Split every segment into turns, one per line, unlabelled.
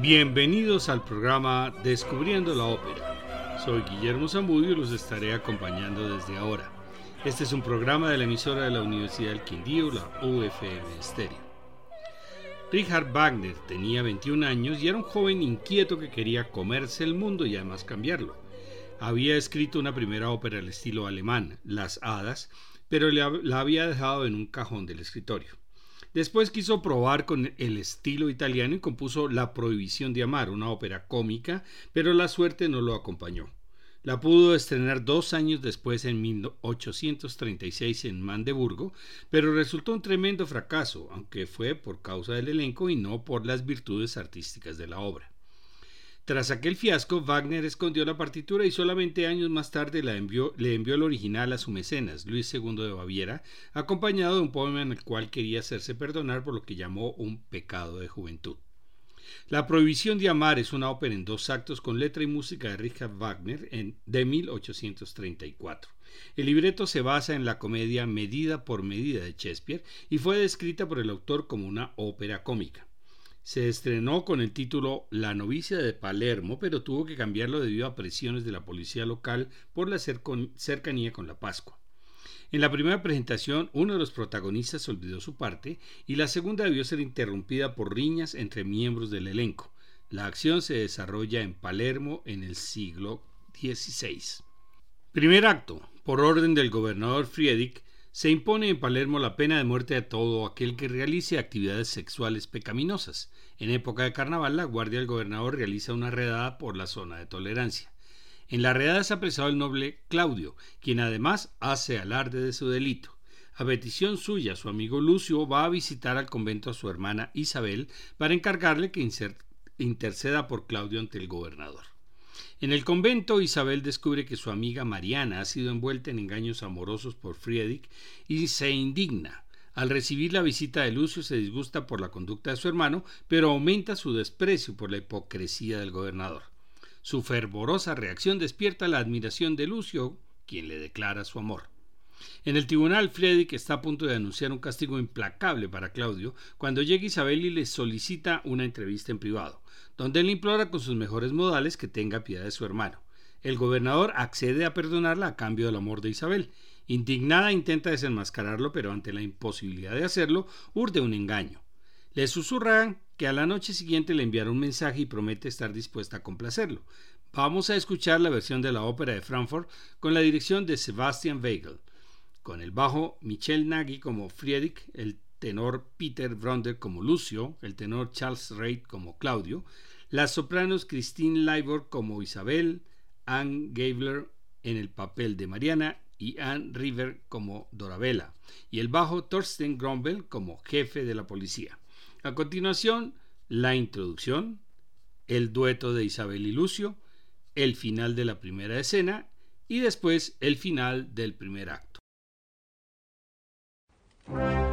Bienvenidos al programa Descubriendo la Ópera. Soy Guillermo Zamudio y los estaré acompañando desde ahora. Este es un programa de la emisora de la Universidad del Quindío, la UFM Stereo. Richard Wagner tenía 21 años y era un joven inquieto que quería comerse el mundo y además cambiarlo. Había escrito una primera ópera al estilo alemán, Las Hadas, pero la había dejado en un cajón del escritorio. Después quiso probar con el estilo italiano y compuso La Prohibición de Amar, una ópera cómica, pero la suerte no lo acompañó. La pudo estrenar dos años después en 1836 en Mandeburgo, pero resultó un tremendo fracaso, aunque fue por causa del elenco y no por las virtudes artísticas de la obra. Tras aquel fiasco, Wagner escondió la partitura y solamente años más tarde le envió el original a su mecenas, Luis II de Baviera, acompañado de un poema en el cual quería hacerse perdonar por lo que llamó un pecado de juventud. La Prohibición de Amar es una ópera en dos actos con letra y música de Richard Wagner en, de 1834. El libreto se basa en la comedia Medida por Medida de Shakespeare y fue descrita por el autor como una ópera cómica. Se estrenó con el título La novicia de Palermo, pero tuvo que cambiarlo debido a presiones de la policía local por la cercanía con la Pascua. En la primera presentación, uno de los protagonistas olvidó su parte y la segunda debió ser interrumpida por riñas entre miembros del elenco. La acción se desarrolla en Palermo en el siglo XVI. Primer acto. Por orden del gobernador Friedrich, se impone en Palermo la pena de muerte a todo aquel que realice actividades sexuales pecaminosas. En época de carnaval, la guardia del gobernador realiza una redada por la zona de tolerancia. En la redada es apresado el noble Claudio, quien además hace alarde de su delito. A petición suya, su amigo Lucio va a visitar al convento a su hermana Isabel para encargarle que interceda por Claudio ante el gobernador. En el convento, Isabel descubre que su amiga Mariana ha sido envuelta en engaños amorosos por Friedrich y se indigna. Al recibir la visita de Lucio se disgusta por la conducta de su hermano, pero aumenta su desprecio por la hipocresía del gobernador. Su fervorosa reacción despierta la admiración de Lucio, quien le declara su amor. En el tribunal, Friedrich está a punto de anunciar un castigo implacable para Claudio cuando llega Isabel y le solicita una entrevista en privado donde le implora con sus mejores modales que tenga piedad de su hermano. El gobernador accede a perdonarla a cambio del amor de Isabel. Indignada intenta desenmascararlo, pero ante la imposibilidad de hacerlo, urde un engaño. Le susurran que a la noche siguiente le enviará un mensaje y promete estar dispuesta a complacerlo. Vamos a escuchar la versión de la ópera de Frankfurt con la dirección de Sebastian Weigel, con el bajo Michel Nagy como Friedrich, el tenor Peter Bronder como Lucio, el tenor Charles Reid como Claudio, las sopranos Christine Leibor como Isabel, Anne Gabler en el papel de Mariana y Anne River como Dorabella, y el bajo Thorsten Grombel como jefe de la policía. A continuación, la introducción, el dueto de Isabel y Lucio, el final de la primera escena y después el final del primer acto. Thank you.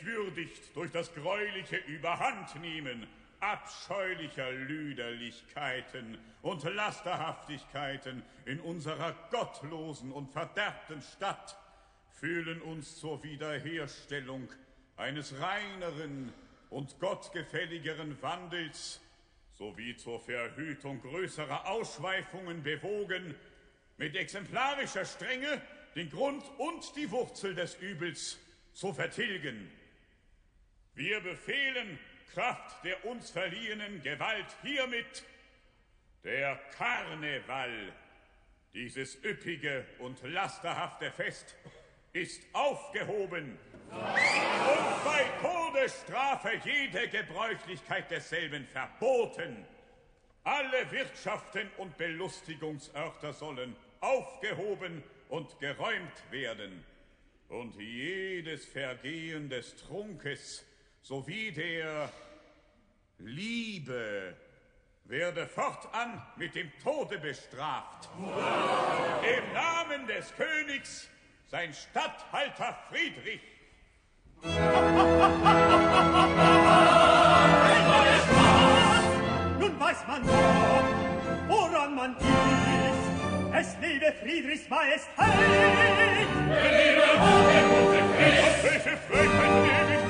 Entwürdigt durch das greuliche Überhandnehmen abscheulicher Lüderlichkeiten und Lasterhaftigkeiten in unserer gottlosen und verderbten Stadt, fühlen uns zur Wiederherstellung eines reineren und gottgefälligeren Wandels sowie zur Verhütung größerer Ausschweifungen bewogen, mit exemplarischer Strenge den Grund und die Wurzel des Übels zu vertilgen. Wir befehlen Kraft der uns verliehenen Gewalt hiermit. Der Karneval, dieses üppige und lasterhafte Fest, ist aufgehoben. Und bei Todesstrafe jede Gebräuchlichkeit desselben verboten. Alle Wirtschaften und Belustigungsörter sollen aufgehoben und geräumt werden, und jedes Vergehen des Trunkes sowie der Liebe werde fortan mit dem Tode bestraft. Im Namen des Königs, sein Statthalter Friedrich.
Nun weiß man doch, woran man ist. Es lebe Friedrichs Majestät.
Welche Frechheit Liebe, keinen Wein und endlich gar kein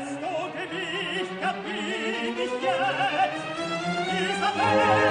Desto, che mich capì, mich jetzt, Isabel!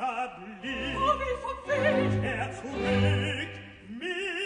himmlischer Blick, komm
ich vom Weg,
er zurück, mich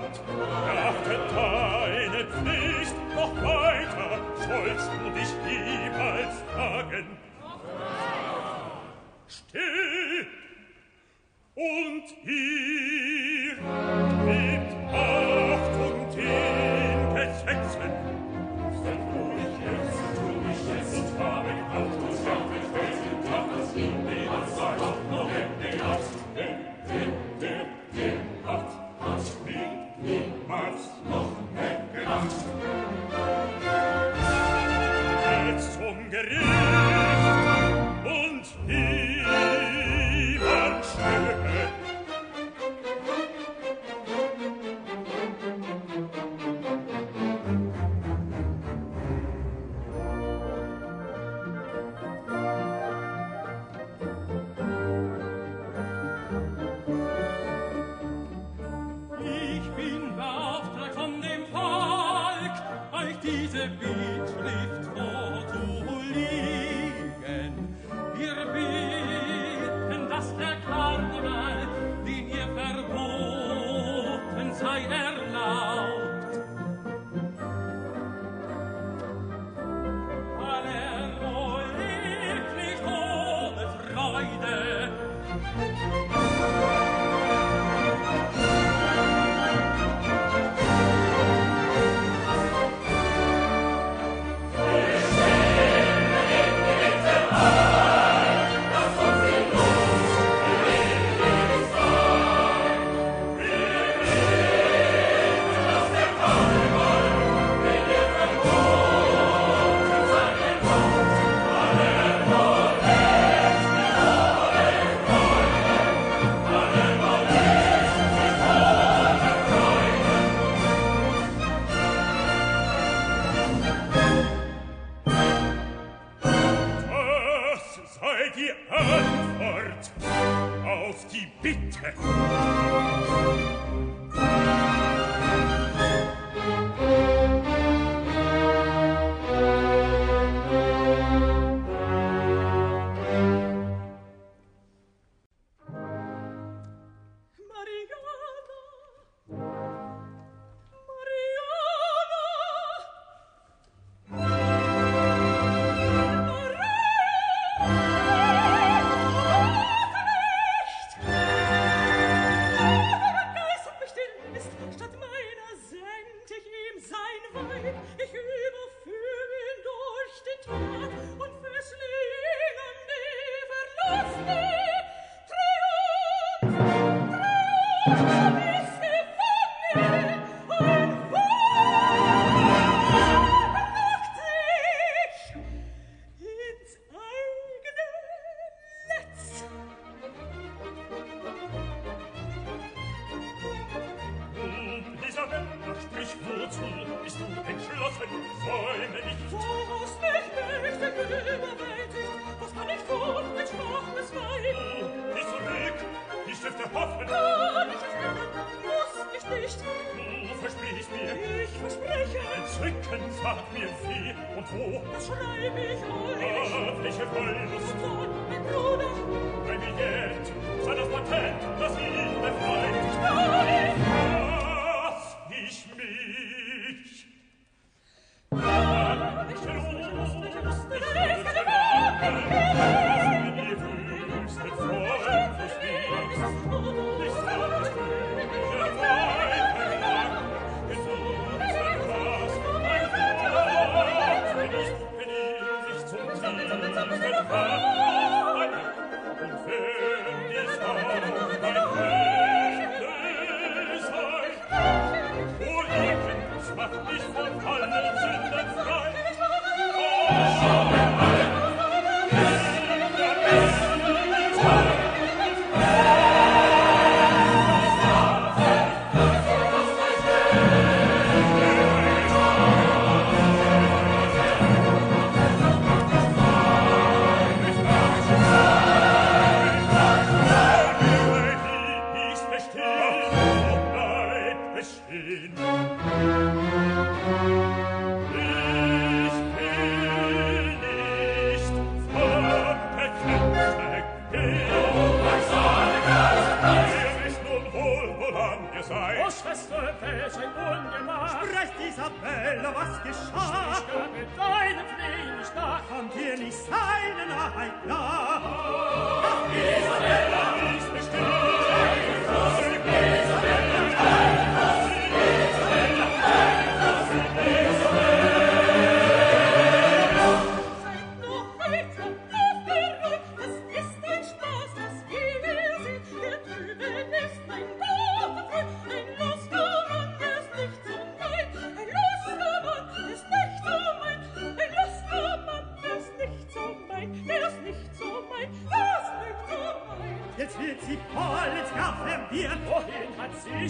Land. die Antwort auf die Bitte.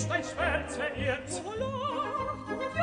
ist ein Schmerz, wenn ihr zu
lacht,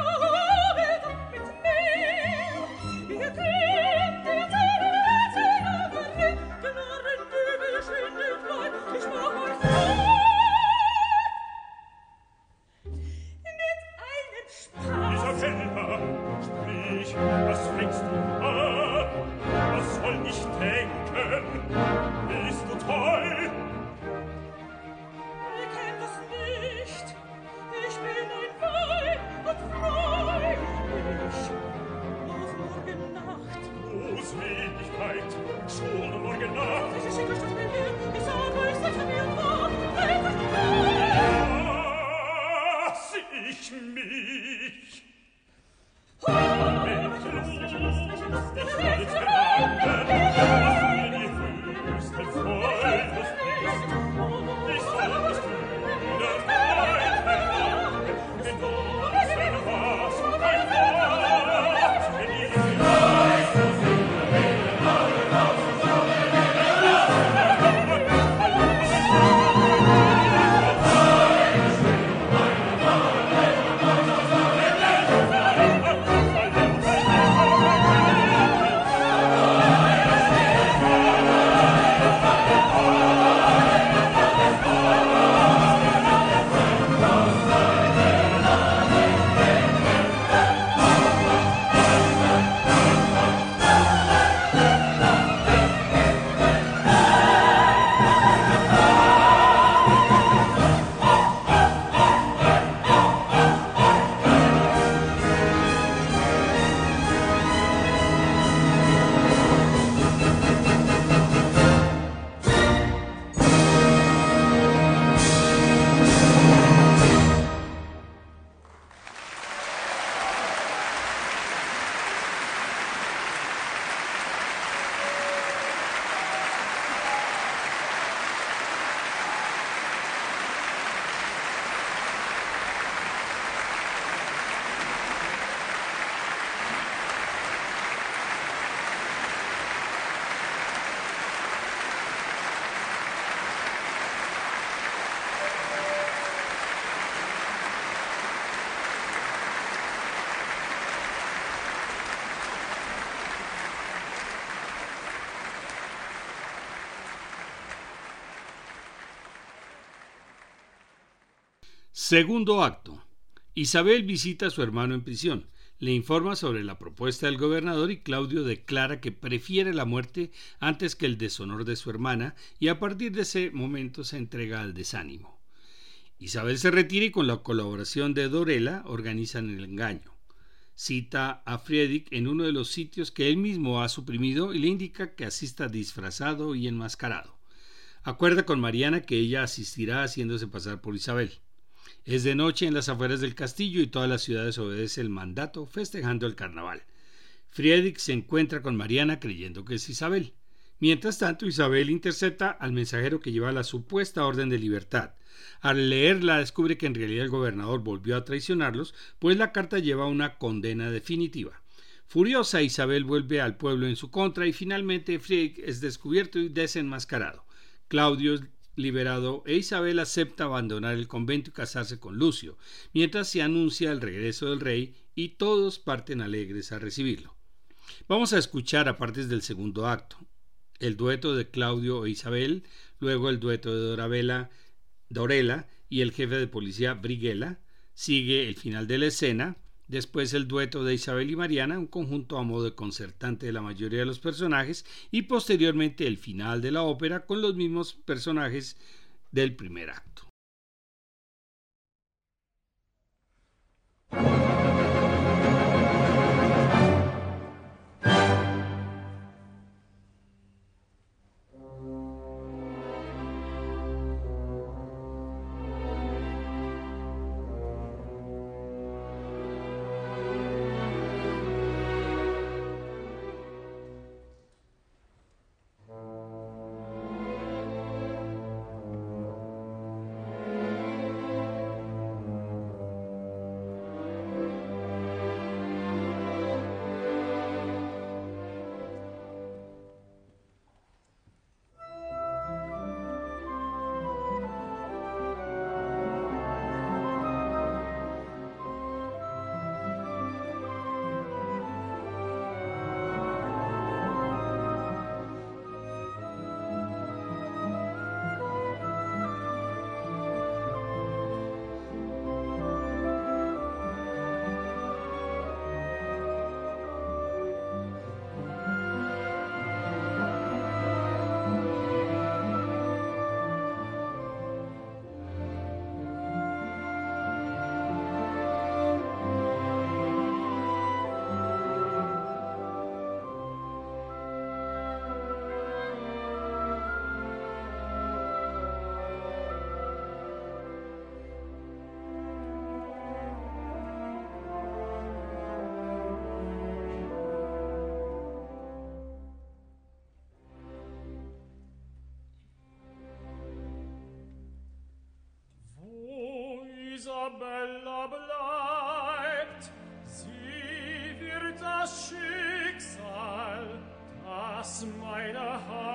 Segundo acto. Isabel visita a su hermano en prisión, le informa sobre la propuesta del gobernador y Claudio declara que prefiere la muerte antes que el deshonor de su hermana y a partir de ese momento se entrega al desánimo. Isabel se retira y con la colaboración de Dorela organizan el engaño. Cita a Friedrich en uno de los sitios que él mismo ha suprimido y le indica que asista disfrazado y enmascarado. Acuerda con Mariana que ella asistirá haciéndose pasar por Isabel. Es de noche en las afueras del castillo y toda la ciudad desobedece el mandato festejando el carnaval. Friedrich se encuentra con Mariana creyendo que es Isabel. Mientras tanto, Isabel intercepta al mensajero que lleva la supuesta orden de libertad. Al leerla descubre que en realidad el gobernador volvió a traicionarlos, pues la carta lleva una condena definitiva. Furiosa, Isabel vuelve al pueblo en su contra y finalmente Friedrich es descubierto y desenmascarado. Claudio liberado e Isabel acepta abandonar el convento y casarse con Lucio, mientras se anuncia el regreso del rey y todos parten alegres a recibirlo. Vamos a escuchar a partes del segundo acto, el dueto de Claudio e Isabel, luego el dueto de Dorabella, Dorela y el jefe de policía Briguela, sigue el final de la escena, después el dueto de Isabel y Mariana, un conjunto a modo de concertante de la mayoría de los personajes, y posteriormente el final de la ópera con los mismos personajes del primer acto.
bella bleibt, sie wird das Schicksal, das meine Hand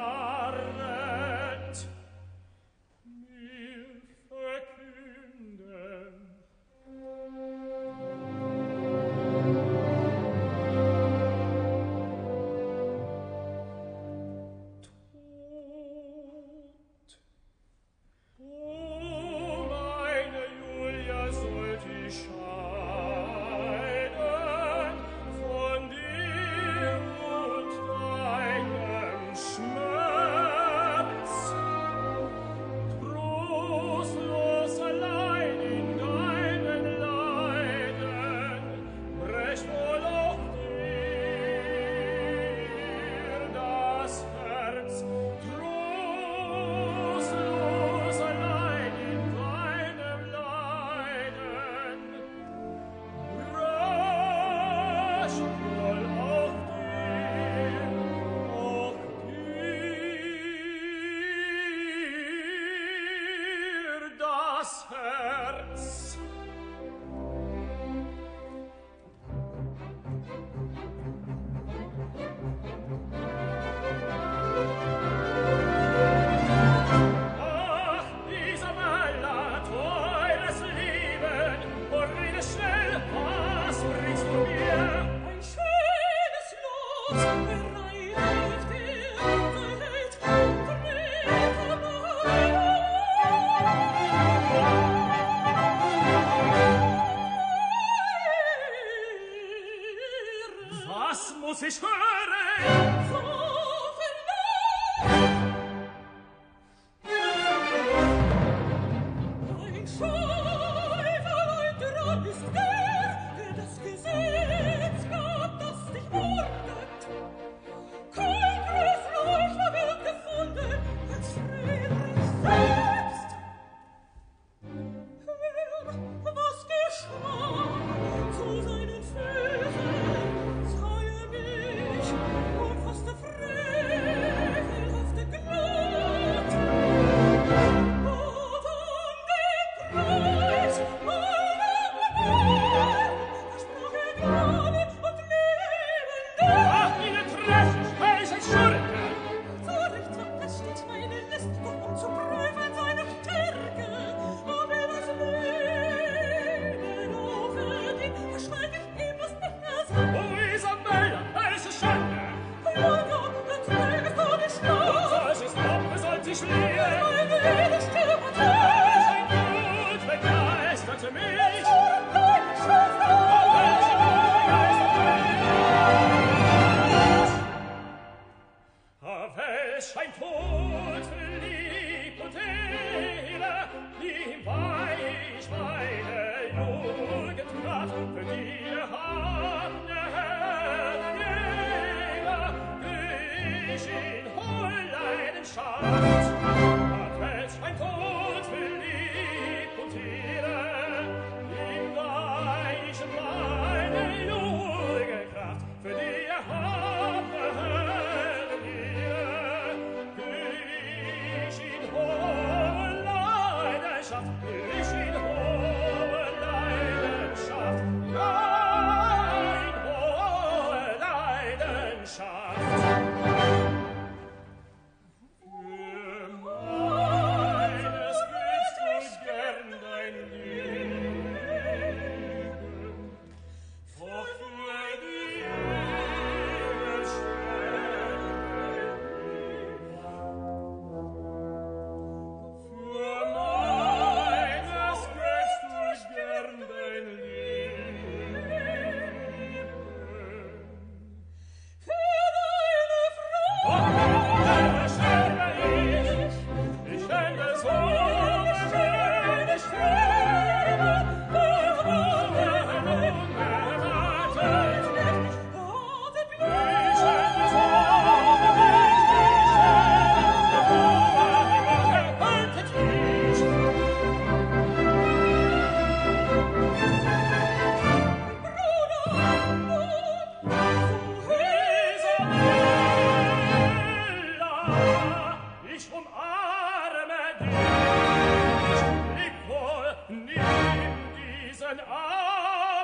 großen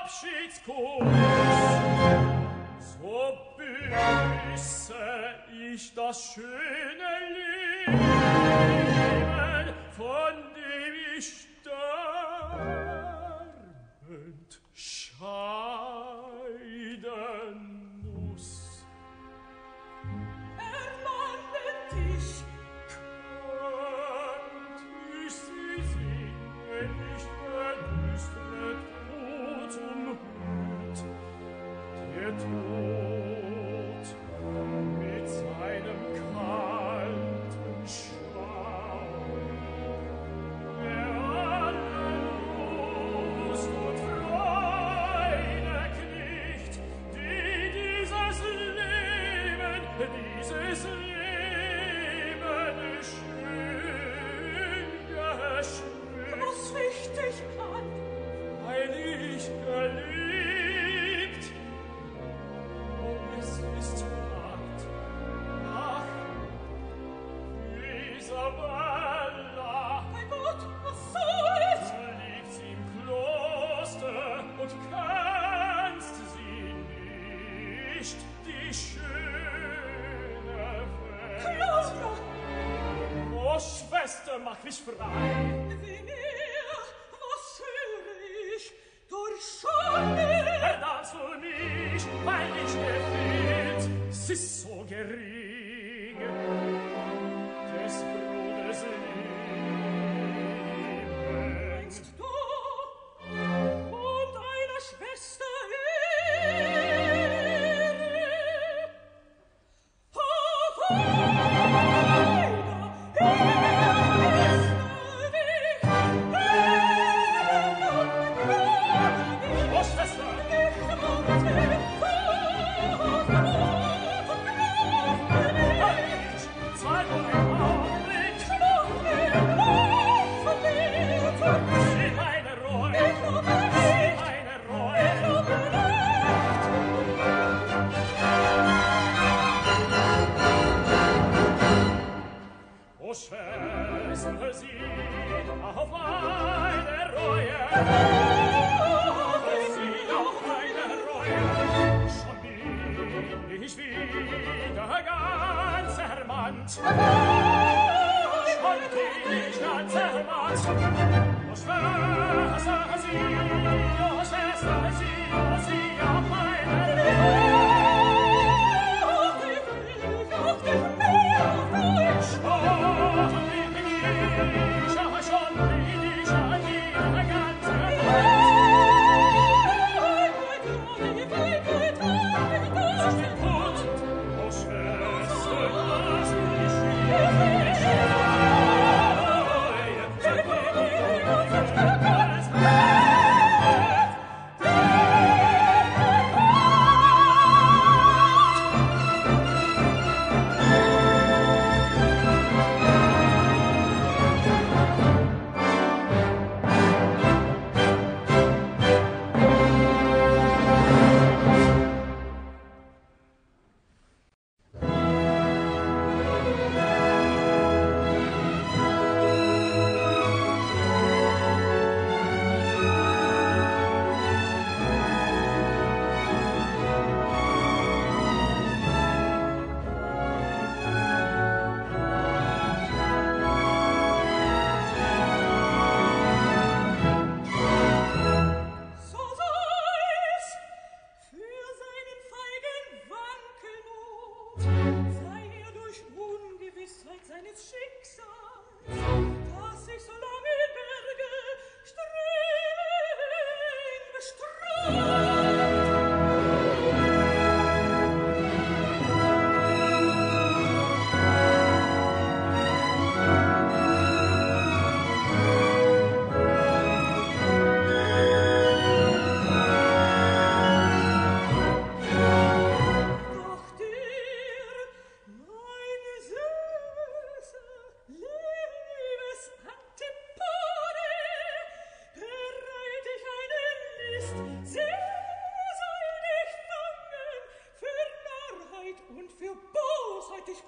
Abschiedskuss. So büße ich das schöne Leben, von dem ich sterbend schau.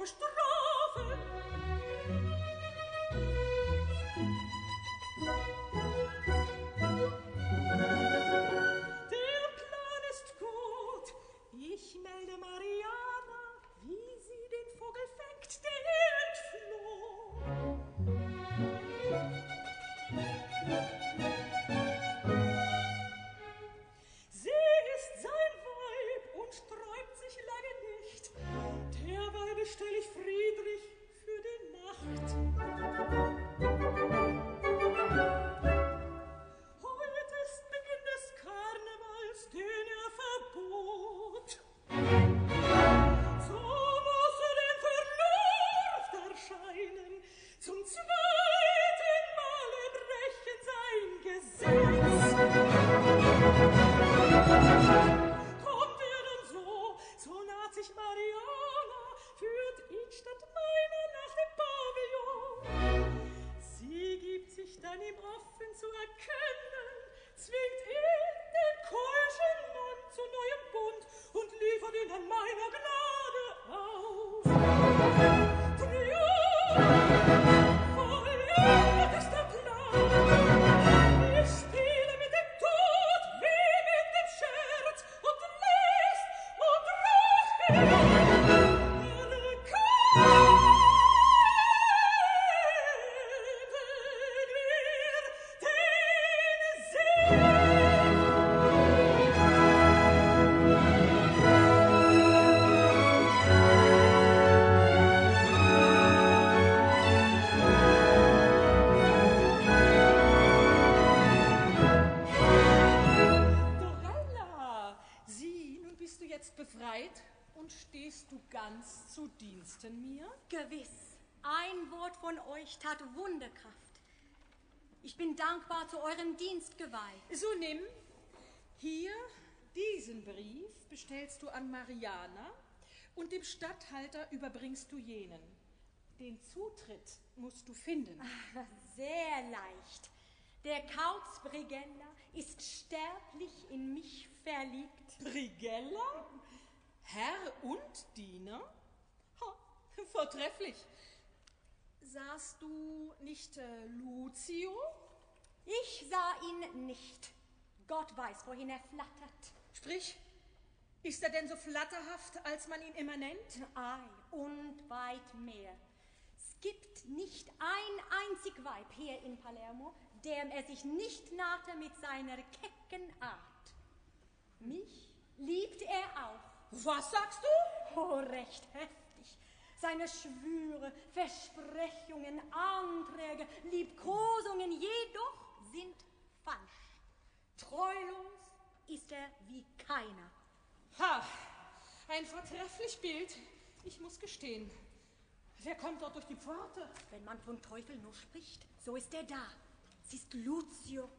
vuestro
euch tat Wunderkraft. Ich bin dankbar zu eurem Dienst geweiht.
So nimm hier diesen Brief bestellst du an Mariana und dem Statthalter überbringst du jenen. Den Zutritt musst du finden.
Ach, sehr leicht. Der Kauz Brigella ist sterblich in mich verliebt.
Brigella? Herr und Diener? Vortrefflich. Sahst du nicht äh, Lucio?
Ich sah ihn nicht. Gott weiß, wohin er flattert.
Sprich, ist er denn so flatterhaft, als man ihn immer nennt?
Ei, und weit mehr. Es gibt nicht ein einzig Weib hier in Palermo, dem er sich nicht nahte mit seiner kecken Art. Mich liebt er auch.
Was sagst du?
Oh, recht heftig seine Schwüre, Versprechungen, Anträge, Liebkosungen jedoch sind falsch. Treulos ist er wie keiner.
Ha, ein vortrefflich Bild, ich muss gestehen. Wer kommt dort durch die Pforte?
Wenn man vom Teufel nur spricht, so ist er da. Es ist Lucio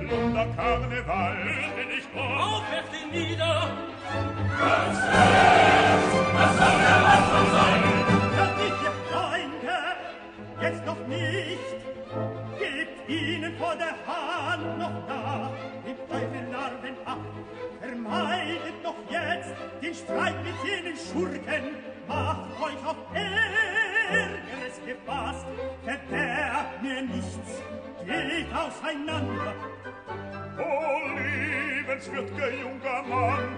Blunder Karneval. Höre nicht
auf, aufheft ihn nieder. Ganz recht, was soll der von sein?
Hört mich, ihr Freunde, jetzt noch nicht. Gebt ihnen vor der Hand noch nach. Gebt eure Narben ab. Vermeidet noch jetzt den Streit mit jenen Schurken. Macht euch auf Ärgeres gefasst. Verderbt mir nichts geht auseinander.
O liebenswürdiger junger Mann,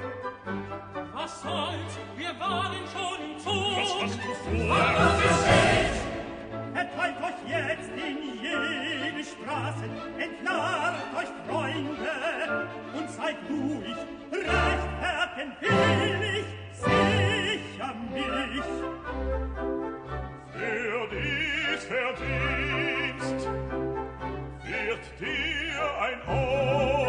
was soll's, wir waren schon im Zug. Was hast
du vor? Was ist
Erteilt euch jetzt in jene Straße, entlarvt euch Freunde und seid ruhig, recht Herzen will ich, sicher mich.
Für dies, für dies, wird dir ein Ohr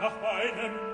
nach einem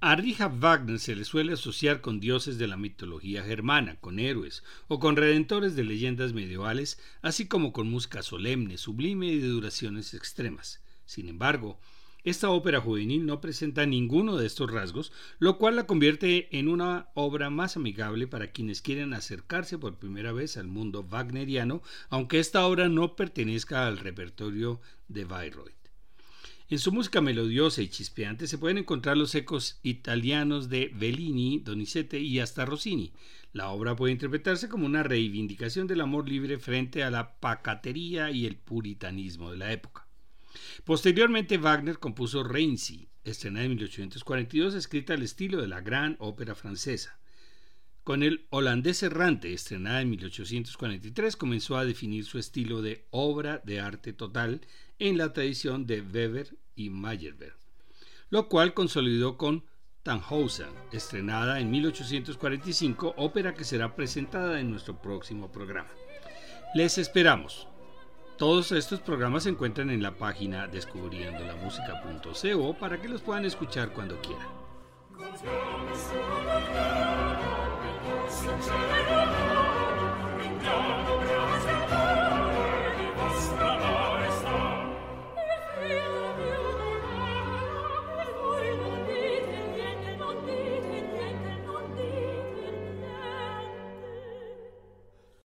A Richard Wagner se le suele asociar con dioses de la mitología germana, con héroes o con redentores de leyendas medievales, así como con música solemne, sublime y de duraciones extremas. Sin embargo, esta ópera juvenil no presenta ninguno de estos rasgos, lo cual la convierte en una obra más amigable para quienes quieren acercarse por primera vez al mundo wagneriano, aunque esta obra no pertenezca al repertorio de Bayreuth. En su música melodiosa y chispeante se pueden encontrar los ecos italianos de Bellini, Donizetti y hasta Rossini. La obra puede interpretarse como una reivindicación del amor libre frente a la pacatería y el puritanismo de la época. Posteriormente Wagner compuso Reinzi, estrenada en 1842, escrita al estilo de la gran ópera francesa. Con el holandés errante, estrenada en 1843, comenzó a definir su estilo de obra de arte total en la tradición de Weber y Meyerbeer, lo cual consolidó con Tannhausen, estrenada en 1845, ópera que será presentada en nuestro próximo programa. Les esperamos. Todos estos programas se encuentran en la página descubriendolamusica.co para que los puedan escuchar cuando quieran.